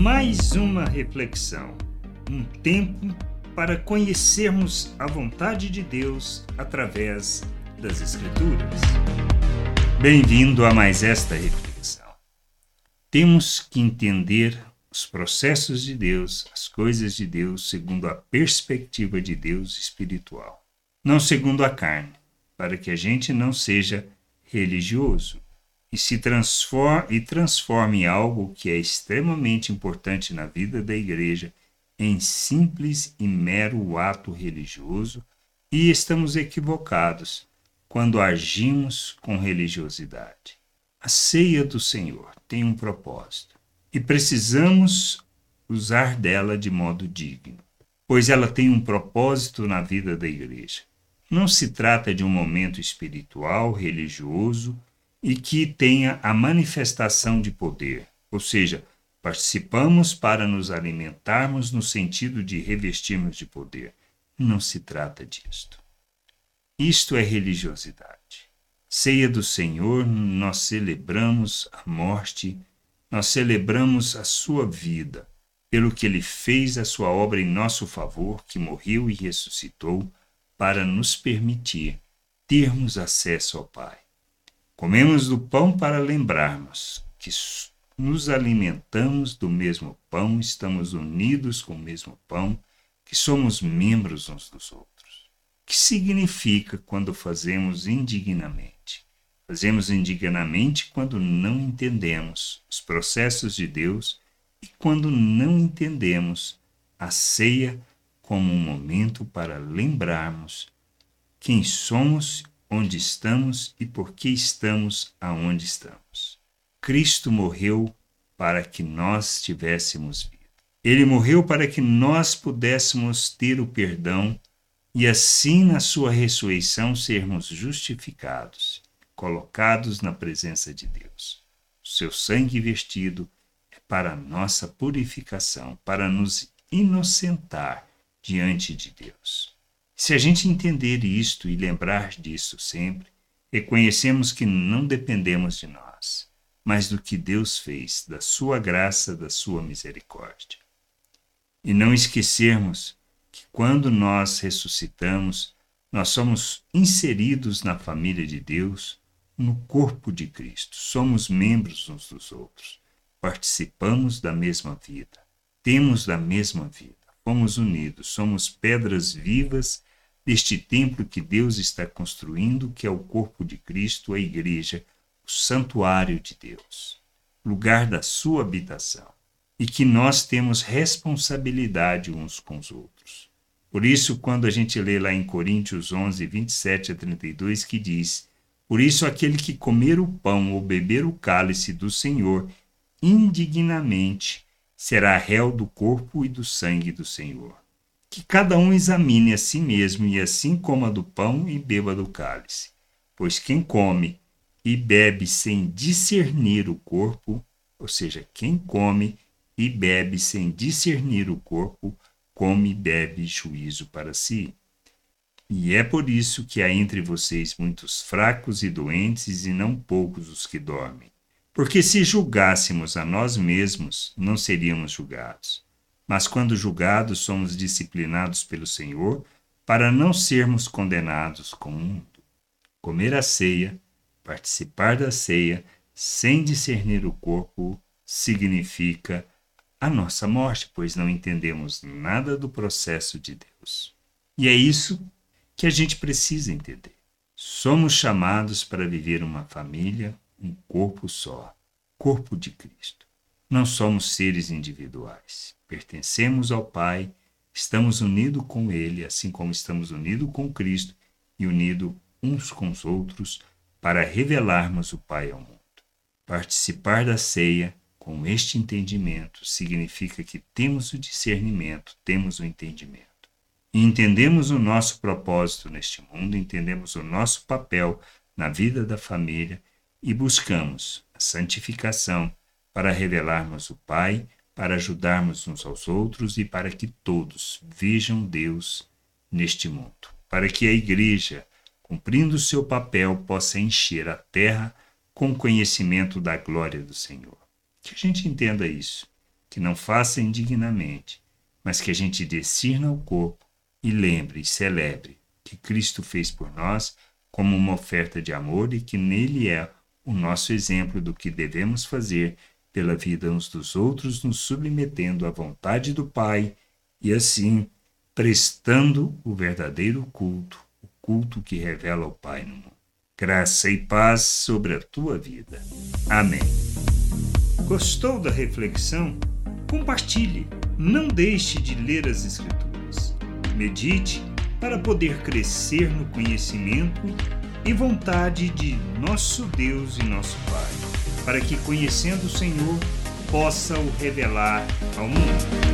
Mais uma reflexão, um tempo para conhecermos a vontade de Deus através das Escrituras. Bem-vindo a mais esta reflexão. Temos que entender os processos de Deus, as coisas de Deus, segundo a perspectiva de Deus espiritual, não segundo a carne, para que a gente não seja religioso e se transforme, e transforme algo que é extremamente importante na vida da igreja em simples e mero ato religioso, e estamos equivocados quando agimos com religiosidade. A ceia do Senhor tem um propósito e precisamos usar dela de modo digno, pois ela tem um propósito na vida da igreja. Não se trata de um momento espiritual, religioso e que tenha a manifestação de poder, ou seja, participamos para nos alimentarmos no sentido de revestirmos de poder. Não se trata disto. Isto é religiosidade. Ceia do Senhor, nós celebramos a morte, nós celebramos a sua vida, pelo que ele fez a sua obra em nosso favor, que morreu e ressuscitou, para nos permitir termos acesso ao Pai. Comemos do pão para lembrarmos que nos alimentamos do mesmo pão, estamos unidos com o mesmo pão, que somos membros uns dos outros que significa quando fazemos indignamente? Fazemos indignamente quando não entendemos os processos de Deus e quando não entendemos a ceia como um momento para lembrarmos quem somos, onde estamos e por que estamos aonde estamos. Cristo morreu para que nós tivéssemos vida. Ele morreu para que nós pudéssemos ter o perdão e assim na sua ressurreição sermos justificados, colocados na presença de Deus. O seu sangue vestido é para nossa purificação, para nos inocentar diante de Deus. Se a gente entender isto e lembrar disso sempre, reconhecemos que não dependemos de nós, mas do que Deus fez, da sua graça, da sua misericórdia. E não esquecermos que quando nós ressuscitamos, nós somos inseridos na família de Deus, no corpo de Cristo. Somos membros uns dos outros. Participamos da mesma vida. Temos da mesma vida. Fomos unidos. Somos pedras vivas deste templo que Deus está construindo, que é o corpo de Cristo, a igreja, o santuário de Deus, lugar da sua habitação e que nós temos responsabilidade uns com os outros. Por isso, quando a gente lê lá em Coríntios 11, 27 a 32, que diz: Por isso, aquele que comer o pão ou beber o cálice do Senhor indignamente será réu do corpo e do sangue do Senhor. Que cada um examine a si mesmo e assim coma do pão e beba do cálice. Pois quem come e bebe sem discernir o corpo, ou seja, quem come e bebe sem discernir o corpo, come e bebe juízo para si. E é por isso que há entre vocês muitos fracos e doentes, e não poucos os que dormem. Porque se julgássemos a nós mesmos, não seríamos julgados. Mas quando julgados, somos disciplinados pelo Senhor, para não sermos condenados com o mundo. Comer a ceia, participar da ceia, sem discernir o corpo, significa a nossa morte, pois não entendemos nada do processo de Deus. E é isso que a gente precisa entender. Somos chamados para viver uma família, um corpo só, corpo de Cristo. Não somos seres individuais. Pertencemos ao Pai, estamos unidos com Ele, assim como estamos unidos com Cristo e unidos uns com os outros para revelarmos o Pai ao mundo. Participar da ceia com este entendimento, significa que temos o discernimento, temos o entendimento. E entendemos o nosso propósito neste mundo, entendemos o nosso papel na vida da família e buscamos a santificação para revelarmos o Pai, para ajudarmos uns aos outros e para que todos vejam Deus neste mundo. Para que a Igreja, cumprindo seu papel, possa encher a terra com conhecimento da glória do Senhor. Que a gente entenda isso. que não faça indignamente, mas que a gente discirna o corpo e lembre e celebre que Cristo fez por nós como uma oferta de amor e que nele é o nosso exemplo do que devemos fazer pela vida uns dos outros, nos submetendo à vontade do Pai e assim prestando o verdadeiro culto, o culto que revela o Pai no mundo. Graça e paz sobre a tua vida. Amém. Gostou da reflexão? Compartilhe. Não deixe de ler as Escrituras. Medite para poder crescer no conhecimento e vontade de nosso Deus e nosso Pai, para que, conhecendo o Senhor, possa o revelar ao mundo.